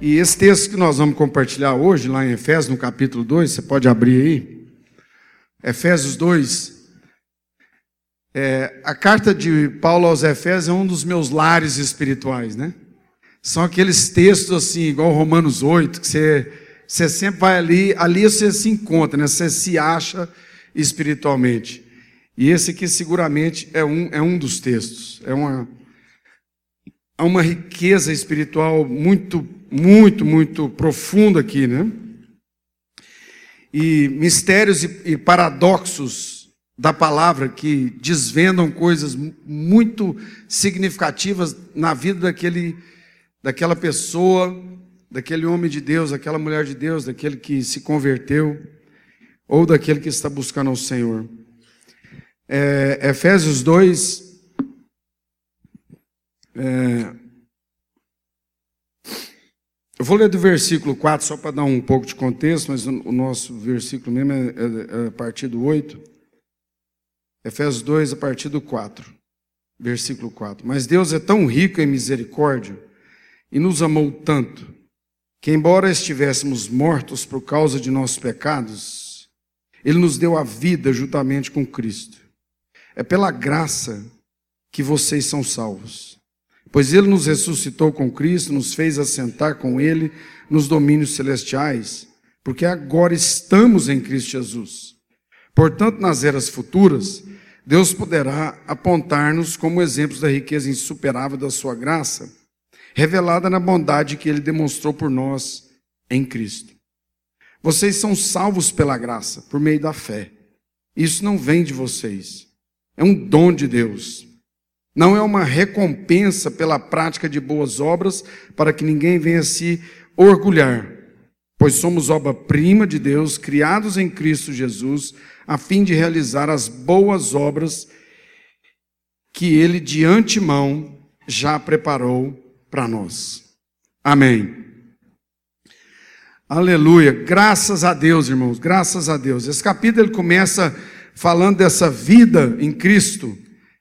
E esse texto que nós vamos compartilhar hoje, lá em Efésios, no capítulo 2, você pode abrir aí. Efésios 2. É, a carta de Paulo aos Efésios é um dos meus lares espirituais, né? São aqueles textos assim, igual Romanos 8, que você, você sempre vai ali, ali você se encontra, né? Você se acha espiritualmente. E esse aqui seguramente é um, é um dos textos. É uma, é uma riqueza espiritual muito muito, muito profundo aqui, né? E mistérios e, paradoxos da palavra que desvendam coisas muito significativas na vida daquele, daquela pessoa, daquele homem de Deus, daquela mulher de Deus, daquele que se converteu ou daquele que está buscando ao Senhor. É, Efésios 2, é, vou ler do versículo 4, só para dar um pouco de contexto, mas o nosso versículo mesmo é, é, é a partir do 8. Efésios 2, a partir do 4. Versículo 4. Mas Deus é tão rico em misericórdia e nos amou tanto, que, embora estivéssemos mortos por causa de nossos pecados, Ele nos deu a vida juntamente com Cristo. É pela graça que vocês são salvos. Pois ele nos ressuscitou com Cristo, nos fez assentar com ele nos domínios celestiais, porque agora estamos em Cristo Jesus. Portanto, nas eras futuras, Deus poderá apontar-nos como exemplos da riqueza insuperável da sua graça, revelada na bondade que ele demonstrou por nós em Cristo. Vocês são salvos pela graça, por meio da fé. Isso não vem de vocês. É um dom de Deus não é uma recompensa pela prática de boas obras, para que ninguém venha se orgulhar, pois somos obra-prima de Deus, criados em Cristo Jesus, a fim de realizar as boas obras que Ele de antemão já preparou para nós. Amém. Aleluia. Graças a Deus, irmãos, graças a Deus. Esse capítulo ele começa falando dessa vida em Cristo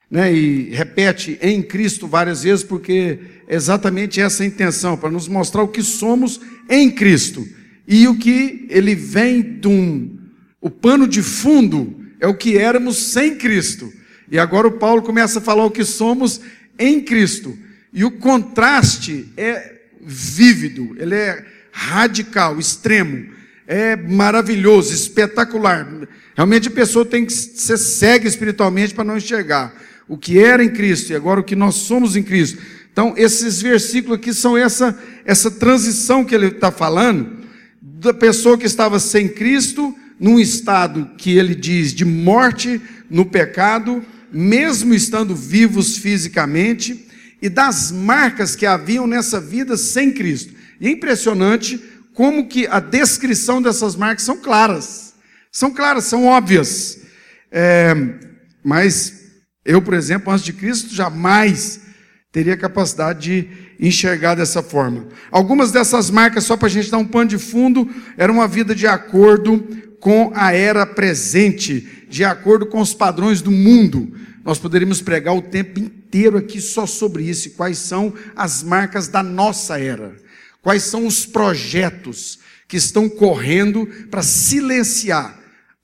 né, e repete em Cristo várias vezes, porque é exatamente essa a intenção, para nos mostrar o que somos em Cristo. E o que ele vem de um. O pano de fundo é o que éramos sem Cristo. E agora o Paulo começa a falar o que somos em Cristo. E o contraste é vívido, ele é radical, extremo, é maravilhoso, espetacular. Realmente a pessoa tem que ser cega espiritualmente para não enxergar o que era em Cristo e agora o que nós somos em Cristo. Então, esses versículos aqui são essa, essa transição que ele está falando, da pessoa que estava sem Cristo, num estado que ele diz de morte no pecado, mesmo estando vivos fisicamente, e das marcas que haviam nessa vida sem Cristo. E é impressionante como que a descrição dessas marcas são claras. São claras, são óbvias. É, mas eu, por exemplo, antes de Cristo, jamais teria capacidade de enxergar dessa forma. Algumas dessas marcas, só para a gente dar um pano de fundo, era uma vida de acordo com a era presente, de acordo com os padrões do mundo. Nós poderíamos pregar o tempo inteiro aqui só sobre isso, quais são as marcas da nossa era, quais são os projetos que estão correndo para silenciar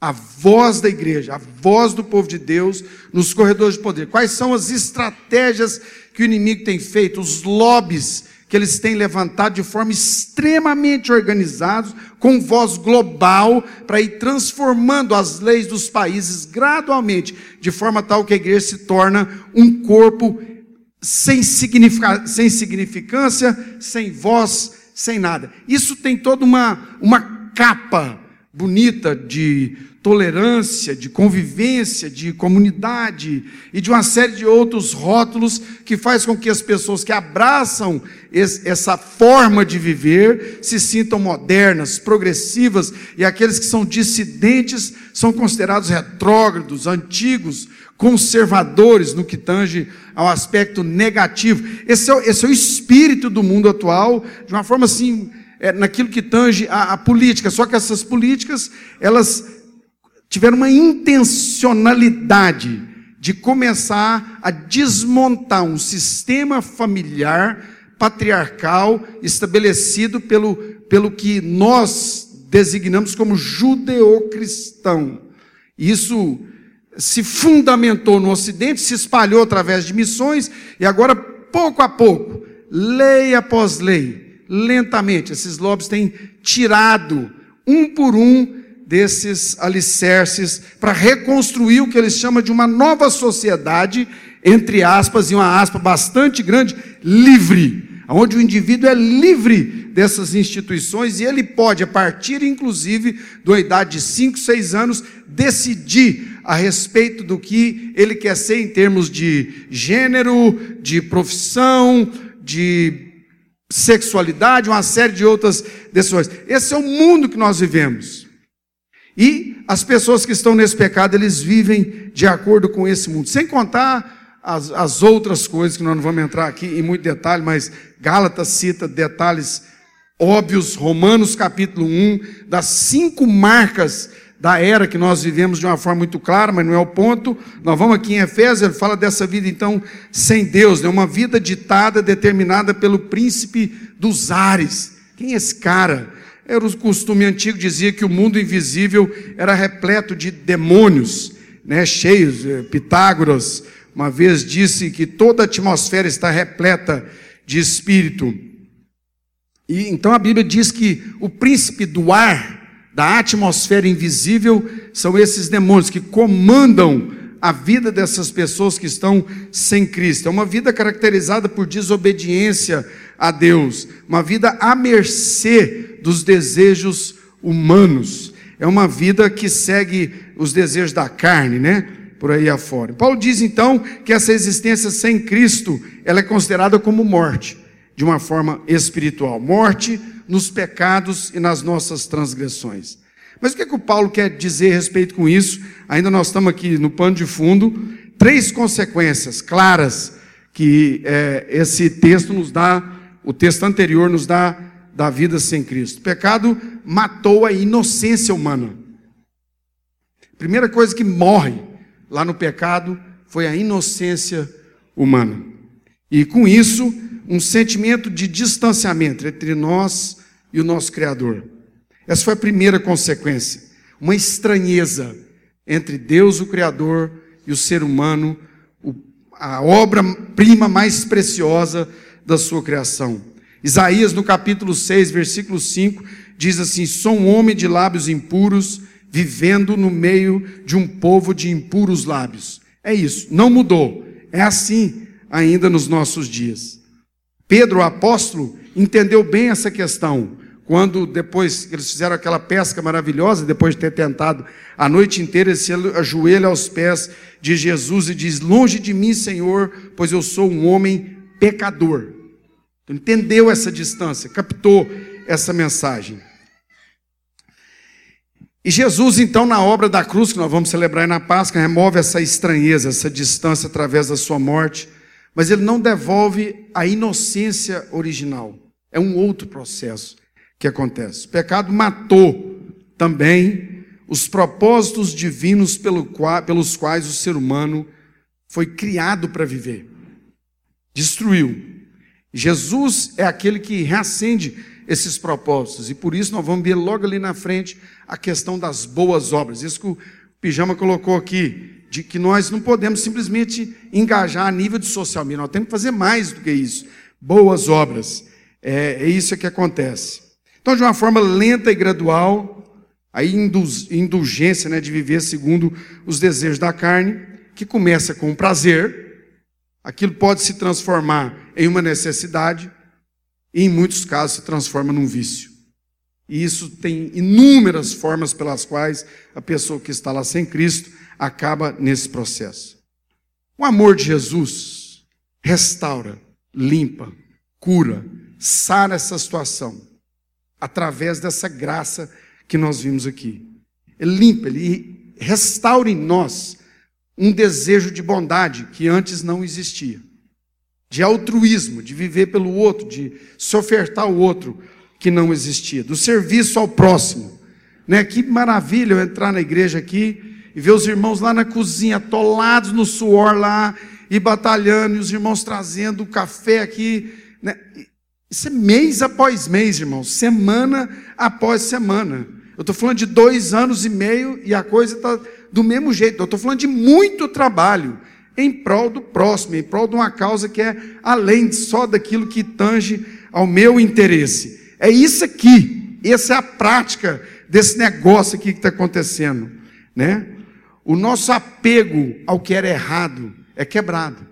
a voz da igreja, a voz do povo de Deus nos corredores de poder. Quais são as estratégias que o inimigo tem feito, os lobbies que eles têm levantado de forma extremamente organizados, com voz global, para ir transformando as leis dos países gradualmente, de forma tal que a igreja se torna um corpo sem, sem significância, sem voz, sem nada. Isso tem toda uma, uma capa bonita de tolerância, de convivência, de comunidade e de uma série de outros rótulos que faz com que as pessoas que abraçam essa forma de viver se sintam modernas, progressivas e aqueles que são dissidentes são considerados retrógrados, antigos, conservadores no que tange ao aspecto negativo. Esse é, esse é o espírito do mundo atual, de uma forma assim, é, naquilo que tange a, a política. Só que essas políticas, elas tiveram uma intencionalidade de começar a desmontar um sistema familiar patriarcal estabelecido pelo, pelo que nós designamos como judeocristão. Isso se fundamentou no Ocidente, se espalhou através de missões e agora, pouco a pouco, lei após lei, lentamente, esses lobbies têm tirado um por um desses alicerces para reconstruir o que eles chamam de uma nova sociedade, entre aspas, e uma aspa bastante grande, livre, onde o indivíduo é livre dessas instituições e ele pode, a partir inclusive de uma idade de 5, 6 anos, decidir a respeito do que ele quer ser em termos de gênero, de profissão, de sexualidade, uma série de outras decisões. Esse é o mundo que nós vivemos. E as pessoas que estão nesse pecado, eles vivem de acordo com esse mundo. Sem contar as, as outras coisas que nós não vamos entrar aqui em muito detalhe, mas Gálatas cita detalhes óbvios, Romanos capítulo 1, das cinco marcas da era que nós vivemos de uma forma muito clara, mas não é o ponto. Nós vamos aqui em Efésios, ele fala dessa vida então sem Deus, né? uma vida ditada, determinada pelo príncipe dos ares. Quem é esse cara? Era o costume antigo, dizia que o mundo invisível era repleto de demônios, né, cheios. Eh, Pitágoras uma vez disse que toda a atmosfera está repleta de espírito. E então a Bíblia diz que o príncipe do ar, da atmosfera invisível, são esses demônios que comandam a vida dessas pessoas que estão sem Cristo. É uma vida caracterizada por desobediência a Deus, uma vida à mercê dos desejos humanos. É uma vida que segue os desejos da carne, né? Por aí afora. Paulo diz então que essa existência sem Cristo, ela é considerada como morte, de uma forma espiritual. Morte nos pecados e nas nossas transgressões. Mas o que, é que o Paulo quer dizer a respeito com isso? Ainda nós estamos aqui no pano de fundo. Três consequências claras que é, esse texto nos dá o texto anterior nos dá da vida sem Cristo. O pecado matou a inocência humana. A primeira coisa que morre lá no pecado foi a inocência humana. E com isso, um sentimento de distanciamento entre nós e o nosso Criador. Essa foi a primeira consequência. Uma estranheza entre Deus, o Criador, e o ser humano, a obra-prima mais preciosa da sua criação. Isaías, no capítulo 6, versículo 5, diz assim: Sou um homem de lábios impuros, vivendo no meio de um povo de impuros lábios. É isso, não mudou. É assim ainda nos nossos dias. Pedro, o apóstolo, entendeu bem essa questão. Quando depois eles fizeram aquela pesca maravilhosa, depois de ter tentado a noite inteira, ele se ajoelha aos pés de Jesus e diz: Longe de mim, Senhor, pois eu sou um homem pecador. Então, entendeu essa distância, captou essa mensagem. E Jesus, então, na obra da cruz, que nós vamos celebrar na Páscoa, remove essa estranheza, essa distância através da sua morte, mas ele não devolve a inocência original. É um outro processo que acontece. O pecado matou também os propósitos divinos pelos quais o ser humano foi criado para viver. Destruiu. Jesus é aquele que reacende esses propósitos, e por isso nós vamos ver logo ali na frente a questão das boas obras. Isso que o Pijama colocou aqui, de que nós não podemos simplesmente engajar a nível de social media, nós temos que fazer mais do que isso. Boas obras. É, é isso que acontece. Então, de uma forma lenta e gradual, a indulgência né, de viver segundo os desejos da carne, que começa com o prazer, aquilo pode se transformar em uma necessidade e, em muitos casos, se transforma num vício. E isso tem inúmeras formas pelas quais a pessoa que está lá sem Cristo acaba nesse processo. O amor de Jesus restaura, limpa, cura, sara essa situação através dessa graça que nós vimos aqui. Ele limpa, ele restaura em nós um desejo de bondade que antes não existia de altruísmo, de viver pelo outro, de se ofertar ao outro que não existia, do serviço ao próximo. Né? Que maravilha eu entrar na igreja aqui e ver os irmãos lá na cozinha, atolados no suor lá e batalhando, e os irmãos trazendo o café aqui Né? Isso é mês após mês, irmãos, semana após semana. Eu estou falando de dois anos e meio e a coisa está do mesmo jeito. Eu estou falando de muito trabalho em prol do próximo, em prol de uma causa que é além só daquilo que tange ao meu interesse. É isso aqui, essa é a prática desse negócio aqui que está acontecendo, né? O nosso apego ao que era errado é quebrado.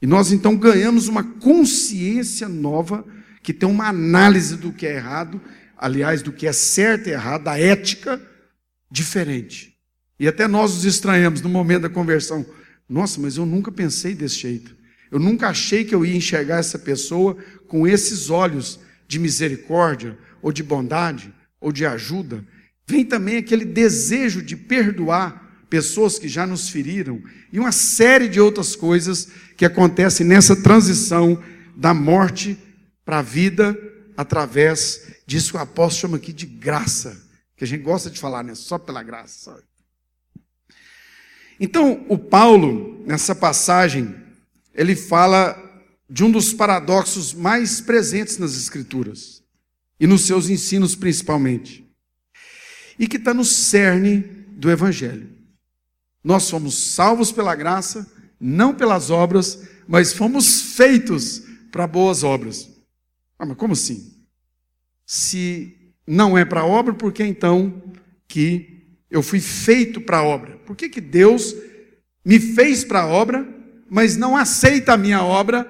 E nós então ganhamos uma consciência nova que tem uma análise do que é errado, aliás, do que é certo e errado, da ética diferente. E até nós nos estranhamos no momento da conversão. Nossa, mas eu nunca pensei desse jeito. Eu nunca achei que eu ia enxergar essa pessoa com esses olhos de misericórdia, ou de bondade, ou de ajuda. Vem também aquele desejo de perdoar pessoas que já nos feriram, e uma série de outras coisas que acontecem nessa transição da morte para a vida, através disso que o apóstolo chama aqui de graça, que a gente gosta de falar, né? Só pela graça. Então, o Paulo, nessa passagem, ele fala de um dos paradoxos mais presentes nas Escrituras, e nos seus ensinos principalmente, e que está no cerne do Evangelho. Nós somos salvos pela graça, não pelas obras, mas fomos feitos para boas obras. Ah, mas como assim? Se não é para obra, por que então que eu fui feito para a obra? Por que, que Deus me fez para a obra, mas não aceita a minha obra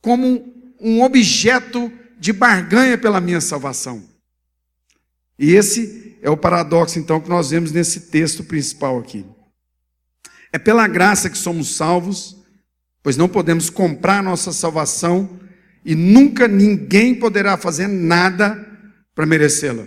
como um objeto de barganha pela minha salvação? E esse é o paradoxo, então, que nós vemos nesse texto principal aqui. É pela graça que somos salvos, pois não podemos comprar nossa salvação e nunca ninguém poderá fazer nada para merecê-la.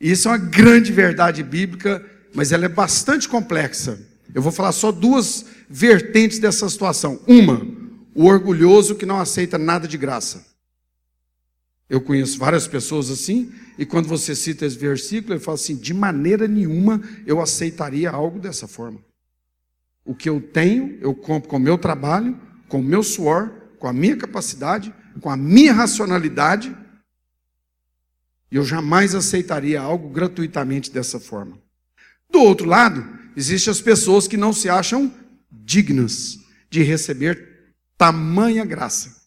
Isso é uma grande verdade bíblica, mas ela é bastante complexa. Eu vou falar só duas vertentes dessa situação. Uma, o orgulhoso que não aceita nada de graça. Eu conheço várias pessoas assim, e quando você cita esse versículo, ele fala assim: de maneira nenhuma eu aceitaria algo dessa forma. O que eu tenho, eu compro com o meu trabalho, com o meu suor, com a minha capacidade, com a minha racionalidade. E eu jamais aceitaria algo gratuitamente dessa forma. Do outro lado, existem as pessoas que não se acham dignas de receber tamanha graça.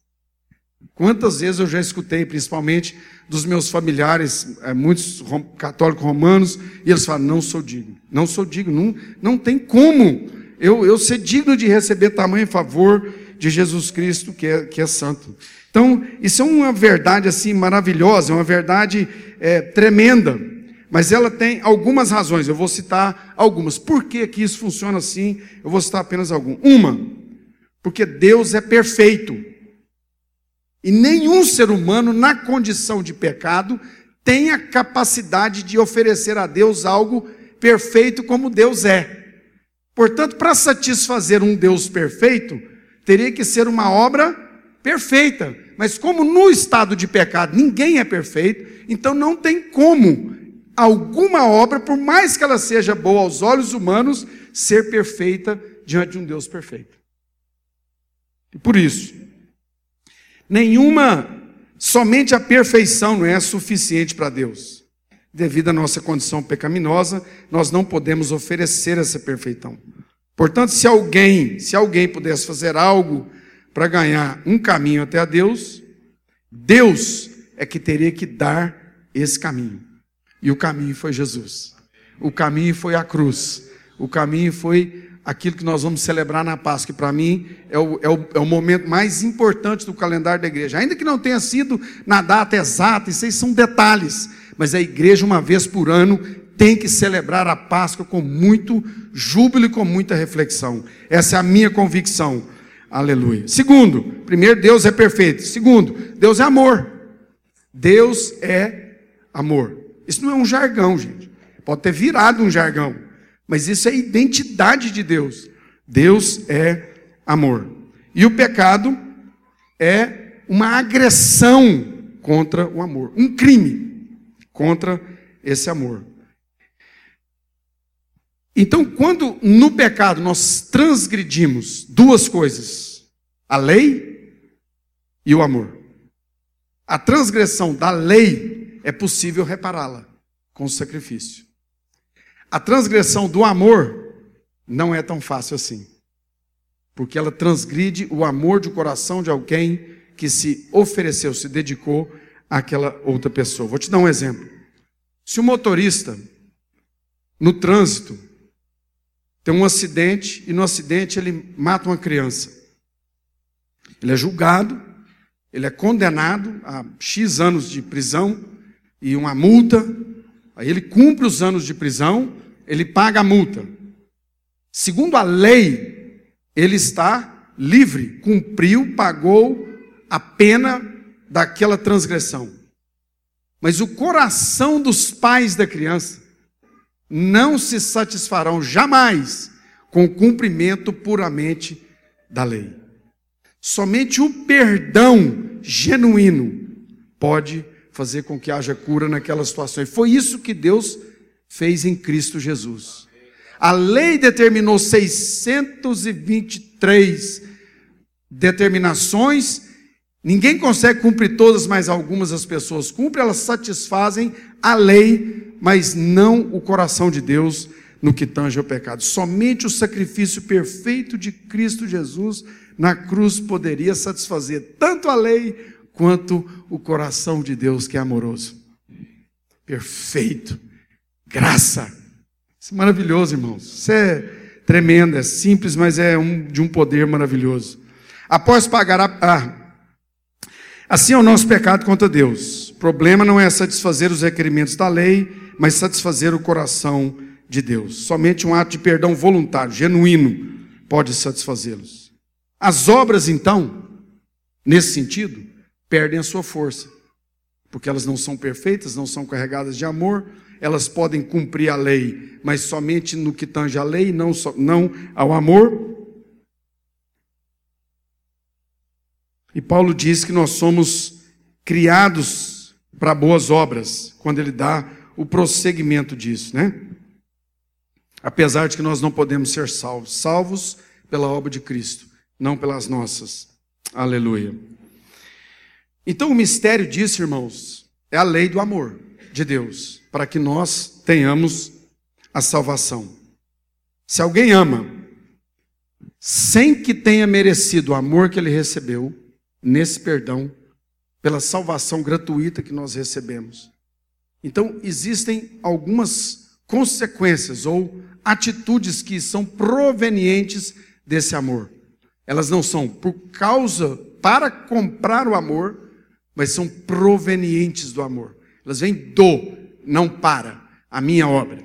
Quantas vezes eu já escutei, principalmente dos meus familiares, é, muitos católicos romanos, e eles falam: não sou digno, não sou digno, não, não tem como eu, eu ser digno de receber tamanho favor de Jesus Cristo, que é, que é santo. Então, isso é uma verdade assim maravilhosa, é uma verdade é, tremenda, mas ela tem algumas razões, eu vou citar algumas. Por que, que isso funciona assim? Eu vou citar apenas algumas. Uma, porque Deus é perfeito. E nenhum ser humano, na condição de pecado, tem a capacidade de oferecer a Deus algo perfeito como Deus é. Portanto, para satisfazer um Deus perfeito, teria que ser uma obra perfeita. Mas como no estado de pecado ninguém é perfeito, então não tem como alguma obra, por mais que ela seja boa aos olhos humanos, ser perfeita diante de um Deus perfeito. E por isso, nenhuma, somente a perfeição não é suficiente para Deus devido à nossa condição pecaminosa, nós não podemos oferecer essa perfeição. Portanto, se alguém, se alguém pudesse fazer algo para ganhar um caminho até a Deus, Deus é que teria que dar esse caminho. E o caminho foi Jesus. O caminho foi a cruz. O caminho foi aquilo que nós vamos celebrar na Páscoa, que para mim é o, é, o, é o momento mais importante do calendário da igreja. Ainda que não tenha sido na data exata, isso aí são detalhes mas a igreja, uma vez por ano, tem que celebrar a Páscoa com muito júbilo e com muita reflexão. Essa é a minha convicção. Aleluia. Segundo, primeiro, Deus é perfeito. Segundo, Deus é amor. Deus é amor. Isso não é um jargão, gente. Pode ter virado um jargão, mas isso é a identidade de Deus. Deus é amor. E o pecado é uma agressão contra o amor, um crime contra esse amor. Então, quando no pecado nós transgredimos duas coisas, a lei e o amor. A transgressão da lei é possível repará-la com sacrifício. A transgressão do amor não é tão fácil assim. Porque ela transgride o amor de coração de alguém que se ofereceu, se dedicou àquela outra pessoa. Vou te dar um exemplo. Se o motorista, no trânsito, tem um acidente e no acidente ele mata uma criança, ele é julgado, ele é condenado a X anos de prisão e uma multa, aí ele cumpre os anos de prisão, ele paga a multa. Segundo a lei, ele está livre, cumpriu, pagou a pena daquela transgressão. Mas o coração dos pais da criança não se satisfarão jamais com o cumprimento puramente da lei. Somente o perdão genuíno pode fazer com que haja cura naquela situação. E foi isso que Deus fez em Cristo Jesus. A lei determinou 623 determinações Ninguém consegue cumprir todas, mas algumas as pessoas cumprem, elas satisfazem a lei, mas não o coração de Deus no que tange ao pecado. Somente o sacrifício perfeito de Cristo Jesus na cruz poderia satisfazer tanto a lei quanto o coração de Deus que é amoroso. Perfeito. Graça. Isso é maravilhoso, irmãos. Isso é tremendo, é simples, mas é um, de um poder maravilhoso. Após pagar a. Ah, Assim é o nosso pecado contra Deus. O problema não é satisfazer os requerimentos da lei, mas satisfazer o coração de Deus. Somente um ato de perdão voluntário, genuíno, pode satisfazê-los. As obras, então, nesse sentido, perdem a sua força, porque elas não são perfeitas, não são carregadas de amor, elas podem cumprir a lei, mas somente no que tange a lei, não, não ao amor. E Paulo diz que nós somos criados para boas obras, quando ele dá o prosseguimento disso, né? Apesar de que nós não podemos ser salvos, salvos pela obra de Cristo, não pelas nossas. Aleluia. Então o mistério disso, irmãos, é a lei do amor de Deus, para que nós tenhamos a salvação. Se alguém ama, sem que tenha merecido o amor que ele recebeu, nesse perdão, pela salvação gratuita que nós recebemos. Então, existem algumas consequências ou atitudes que são provenientes desse amor. Elas não são por causa, para comprar o amor, mas são provenientes do amor. Elas vêm do, não para, a minha obra.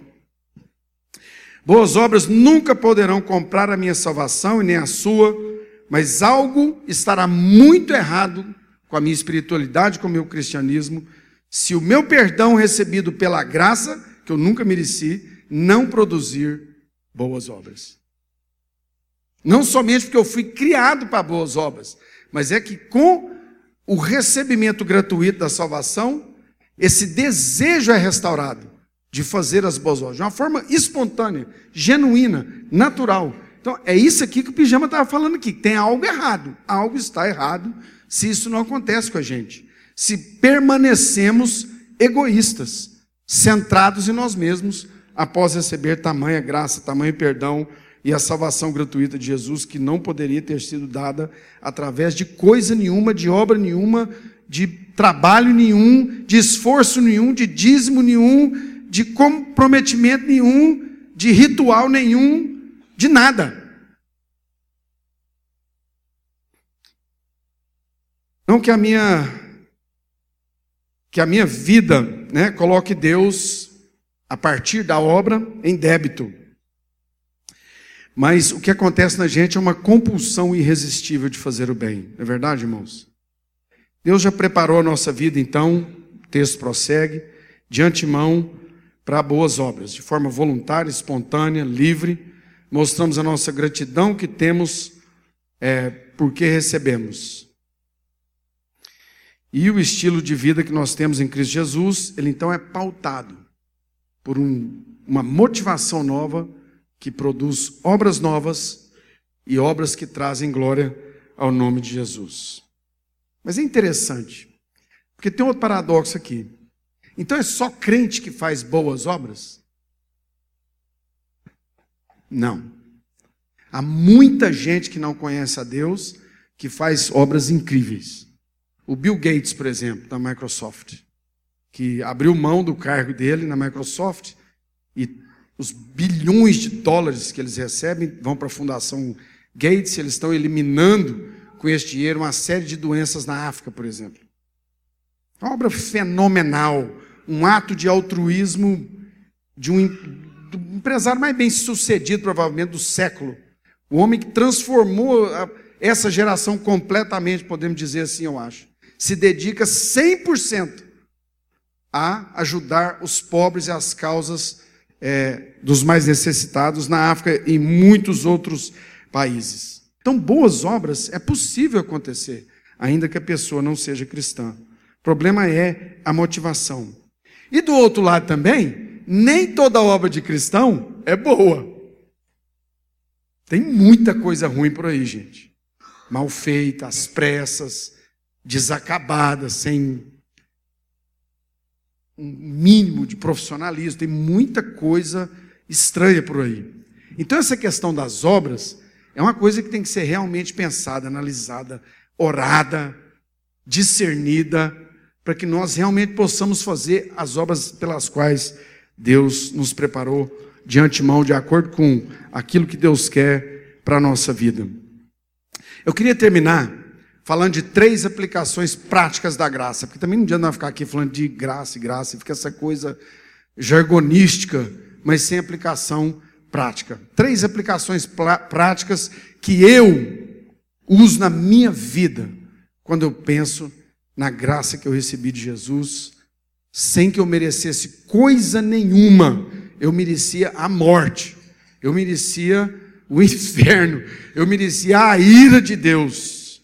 Boas obras nunca poderão comprar a minha salvação e nem a sua, mas algo estará muito errado com a minha espiritualidade, com o meu cristianismo, se o meu perdão recebido pela graça, que eu nunca mereci, não produzir boas obras. Não somente porque eu fui criado para boas obras, mas é que com o recebimento gratuito da salvação, esse desejo é restaurado de fazer as boas obras, de uma forma espontânea, genuína, natural. Então, é isso aqui que o pijama estava falando aqui. Tem algo errado. Algo está errado se isso não acontece com a gente. Se permanecemos egoístas, centrados em nós mesmos, após receber tamanha graça, tamanho perdão e a salvação gratuita de Jesus, que não poderia ter sido dada através de coisa nenhuma, de obra nenhuma, de trabalho nenhum, de esforço nenhum, de dízimo nenhum, de comprometimento nenhum, de ritual nenhum, de nada. Não que a minha que a minha vida, né, coloque Deus a partir da obra em débito. Mas o que acontece na gente é uma compulsão irresistível de fazer o bem. É verdade, irmãos? Deus já preparou a nossa vida, então, o texto prossegue, de antemão para boas obras, de forma voluntária, espontânea, livre, mostramos a nossa gratidão que temos é, porque recebemos. E o estilo de vida que nós temos em Cristo Jesus, ele então é pautado por um, uma motivação nova que produz obras novas e obras que trazem glória ao nome de Jesus. Mas é interessante, porque tem outro paradoxo aqui. Então é só crente que faz boas obras? Não. Há muita gente que não conhece a Deus que faz obras incríveis. O Bill Gates, por exemplo, da Microsoft, que abriu mão do cargo dele na Microsoft e os bilhões de dólares que eles recebem vão para a Fundação Gates, eles estão eliminando com esse dinheiro uma série de doenças na África, por exemplo. Uma obra fenomenal, um ato de altruísmo de um, do empresário mais bem sucedido, provavelmente, do século. O homem que transformou a, essa geração completamente, podemos dizer assim, eu acho. Se dedica 100% a ajudar os pobres e as causas é, dos mais necessitados na África e em muitos outros países. Então, boas obras é possível acontecer, ainda que a pessoa não seja cristã. O problema é a motivação. E do outro lado também, nem toda obra de cristão é boa. Tem muita coisa ruim por aí, gente. Mal feita, às pressas, desacabada, sem um mínimo de profissionalismo. Tem muita coisa estranha por aí. Então, essa questão das obras é uma coisa que tem que ser realmente pensada, analisada, orada, discernida, para que nós realmente possamos fazer as obras pelas quais Deus nos preparou de antemão, de acordo com aquilo que Deus quer para a nossa vida. Eu queria terminar falando de três aplicações práticas da graça, porque também não adianta ficar aqui falando de graça e graça, e fica essa coisa jargonística, mas sem aplicação prática. Três aplicações práticas que eu uso na minha vida quando eu penso na graça que eu recebi de Jesus, sem que eu merecesse coisa nenhuma. Eu merecia a morte, eu merecia o inferno, eu merecia a ira de Deus.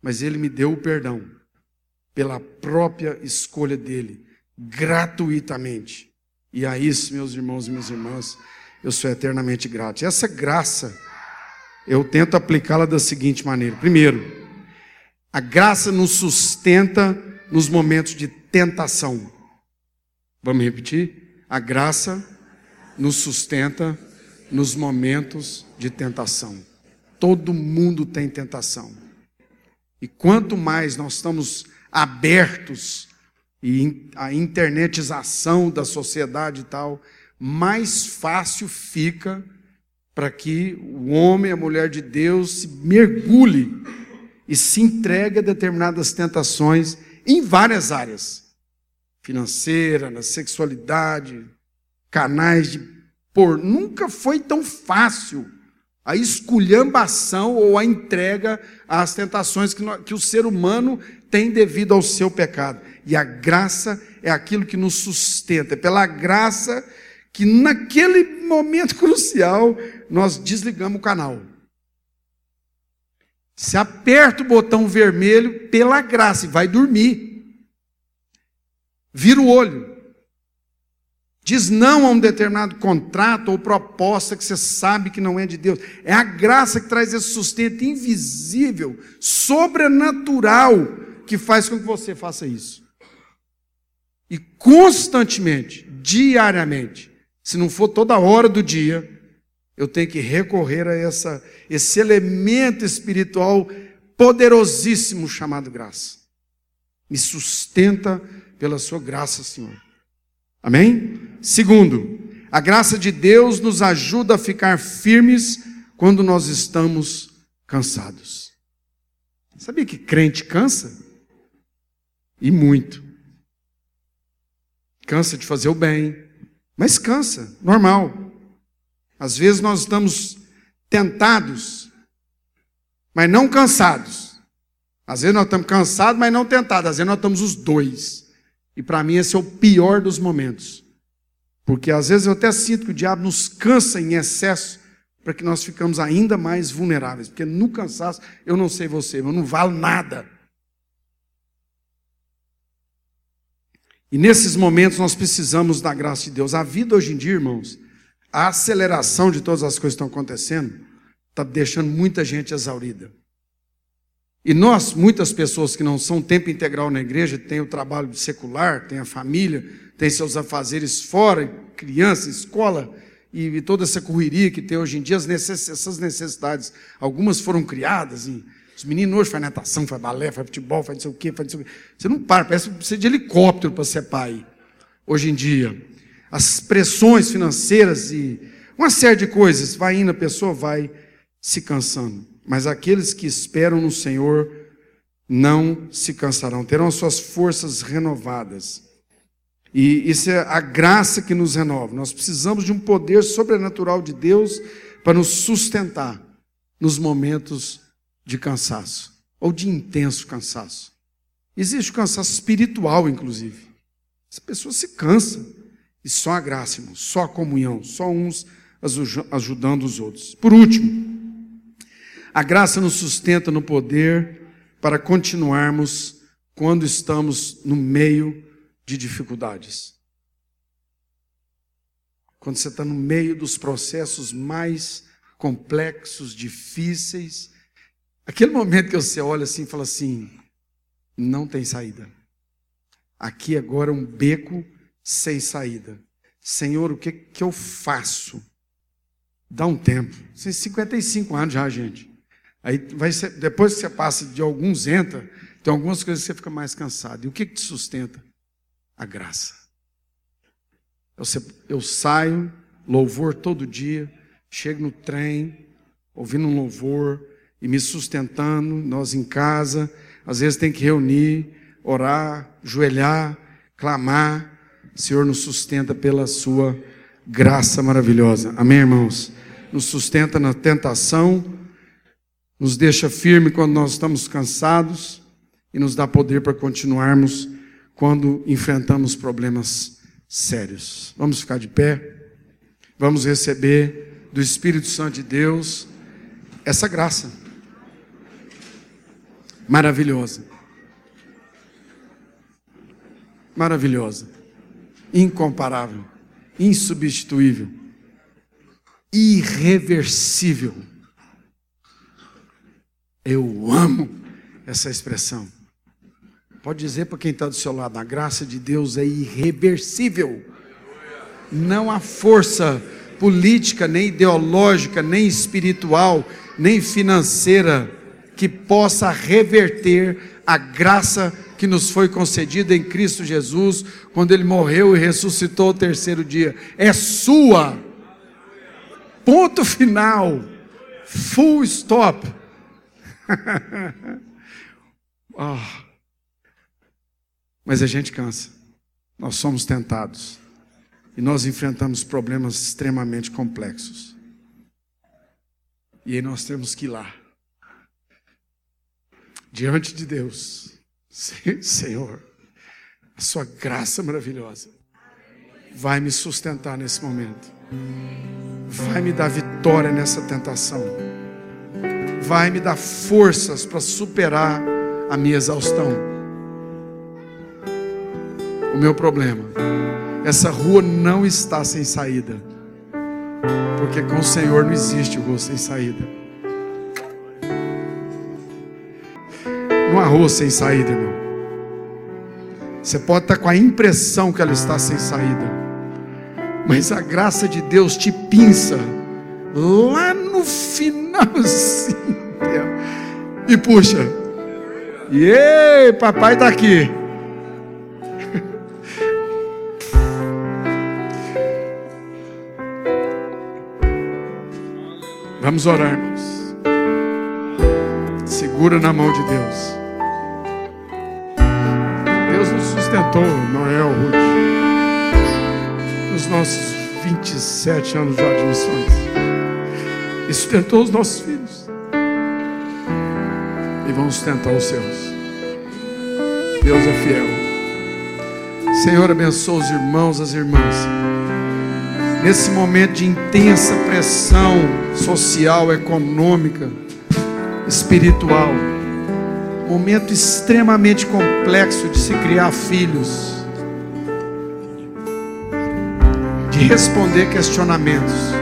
Mas Ele me deu o perdão pela própria escolha dele, gratuitamente. E a isso, meus irmãos e minhas irmãs, eu sou eternamente grato. Essa graça, eu tento aplicá-la da seguinte maneira: primeiro, a graça nos sustenta nos momentos de tentação. Vamos repetir? A graça nos sustenta nos momentos de tentação. Todo mundo tem tentação. E quanto mais nós estamos abertos e a internetização da sociedade e tal, mais fácil fica para que o homem, a mulher de Deus, se mergulhe e se entregue a determinadas tentações em várias áreas financeira, na sexualidade, canais de por. Nunca foi tão fácil a esculhambação ou a entrega às tentações que, que o ser humano tem devido ao seu pecado. E a graça é aquilo que nos sustenta. É pela graça que naquele momento crucial nós desligamos o canal. Se aperta o botão vermelho pela graça e vai dormir. Vira o olho. Diz não a um determinado contrato ou proposta que você sabe que não é de Deus. É a graça que traz esse sustento invisível, sobrenatural, que faz com que você faça isso. E constantemente, diariamente, se não for toda hora do dia, eu tenho que recorrer a essa, esse elemento espiritual poderosíssimo chamado graça. Me sustenta pela sua graça, Senhor. Amém? Segundo, a graça de Deus nos ajuda a ficar firmes quando nós estamos cansados. Sabia que crente cansa? E muito. Cansa de fazer o bem, mas cansa, normal. Às vezes nós estamos tentados, mas não cansados. Às vezes nós estamos cansados, mas não tentados. Às vezes nós estamos os dois. E para mim esse é o pior dos momentos. Porque às vezes eu até sinto que o diabo nos cansa em excesso para que nós ficamos ainda mais vulneráveis. Porque no cansaço, eu não sei você, eu não valo nada. E nesses momentos nós precisamos da graça de Deus. A vida hoje em dia, irmãos, a aceleração de todas as coisas que estão acontecendo está deixando muita gente exaurida. E nós, muitas pessoas que não são tempo integral na igreja, têm o trabalho secular, têm a família, têm seus afazeres fora, criança, escola, e, toda essa correria que tem hoje em dia, necess, essas necessidades, algumas foram criadas, e os meninos hoje fazem natação, fazem balé, fazem futebol, fazem não sei o quê, fazem não sei o quê. Você não para, parece que precisa de helicóptero para ser pai, hoje em dia. As pressões financeiras e uma série de coisas, vai indo, a pessoa vai se cansando. Mas aqueles que esperam no Senhor não se cansarão, terão as suas forças renovadas. E isso é a graça que nos renova. Nós precisamos de um poder sobrenatural de Deus para nos sustentar nos momentos de cansaço ou de intenso cansaço. Existe o cansaço espiritual, inclusive. As pessoas se cansam. E só a graça, irmão, só a comunhão, só uns ajudando os outros. Por último, a graça nos sustenta no poder para continuarmos quando estamos no meio de dificuldades. Quando você está no meio dos processos mais complexos, difíceis, aquele momento que você olha assim e fala assim: não tem saída. Aqui agora é um beco sem saída. Senhor, o que, que eu faço? Dá um tempo. Tem 55 anos já, gente. Aí vai ser, depois que você passa de alguns entra, tem algumas coisas que você fica mais cansado. E o que, que te sustenta? A graça. Eu, eu saio, louvor todo dia, chego no trem, ouvindo um louvor e me sustentando, nós em casa, às vezes tem que reunir, orar, joelhar, clamar. O Senhor nos sustenta pela sua graça maravilhosa. Amém, irmãos? Nos sustenta na tentação nos deixa firme quando nós estamos cansados e nos dá poder para continuarmos quando enfrentamos problemas sérios. Vamos ficar de pé. Vamos receber do Espírito Santo de Deus essa graça maravilhosa. Maravilhosa, incomparável, insubstituível, irreversível eu amo essa expressão. Pode dizer para quem está do seu lado: a graça de Deus é irreversível. Não há força política, nem ideológica, nem espiritual, nem financeira que possa reverter a graça que nos foi concedida em Cristo Jesus, quando Ele morreu e ressuscitou o terceiro dia. É sua. Ponto final. Full stop oh. Mas a gente cansa. Nós somos tentados. E nós enfrentamos problemas extremamente complexos. E aí nós temos que ir lá. Diante de Deus. Senhor, a sua graça maravilhosa vai me sustentar nesse momento. Vai me dar vitória nessa tentação vai me dar forças para superar a minha exaustão. O meu problema, essa rua não está sem saída, porque com o Senhor não existe rua sem saída. Rua sem saída, irmão. Você pode estar com a impressão que ela está sem saída, mas a graça de Deus te pinça lá no finalzinho e puxa. E ei, papai está aqui. Vamos orar, irmãos. Segura na mão de Deus. Sustentou, Noel, Ruth, nos nossos 27 anos de missões. E sustentou os nossos filhos e vão sustentar os seus. Deus é fiel. Senhor, abençoa os irmãos, as irmãs. Nesse momento de intensa pressão social, econômica, espiritual, momento extremamente complexo de se criar filhos, de responder questionamentos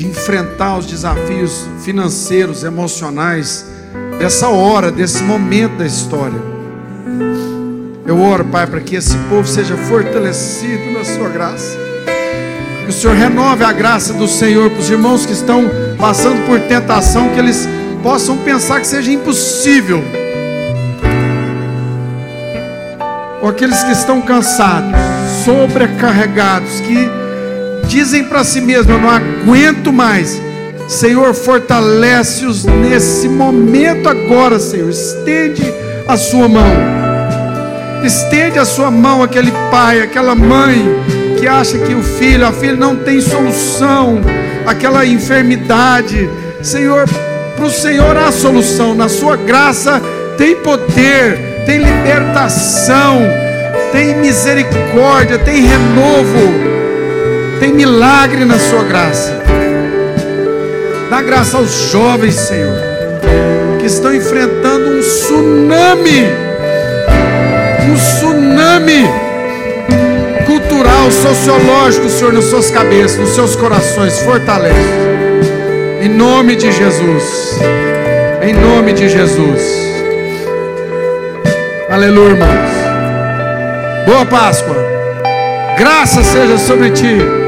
de enfrentar os desafios financeiros, emocionais dessa hora, desse momento da história. Eu oro, Pai, para que esse povo seja fortalecido na Sua graça. Que o Senhor renove a graça do Senhor para os irmãos que estão passando por tentação, que eles possam pensar que seja impossível. Ou aqueles que estão cansados, sobrecarregados, que dizem para si mesmos: Eu não aguento mais. Senhor, fortalece-os nesse momento agora, Senhor. Estende a sua mão. Estende a sua mão aquele pai, aquela mãe que acha que o filho, a filha não tem solução, aquela enfermidade. Senhor, para o Senhor há solução. Na sua graça tem poder, tem libertação, tem misericórdia, tem renovo tem milagre na sua graça. Dá graça aos jovens, Senhor, que estão enfrentando um tsunami, um tsunami cultural, sociológico, Senhor, nas suas cabeças, nos seus corações. Fortalece. Em nome de Jesus. Em nome de Jesus. Aleluia, irmãos. Boa Páscoa. Graça seja sobre ti.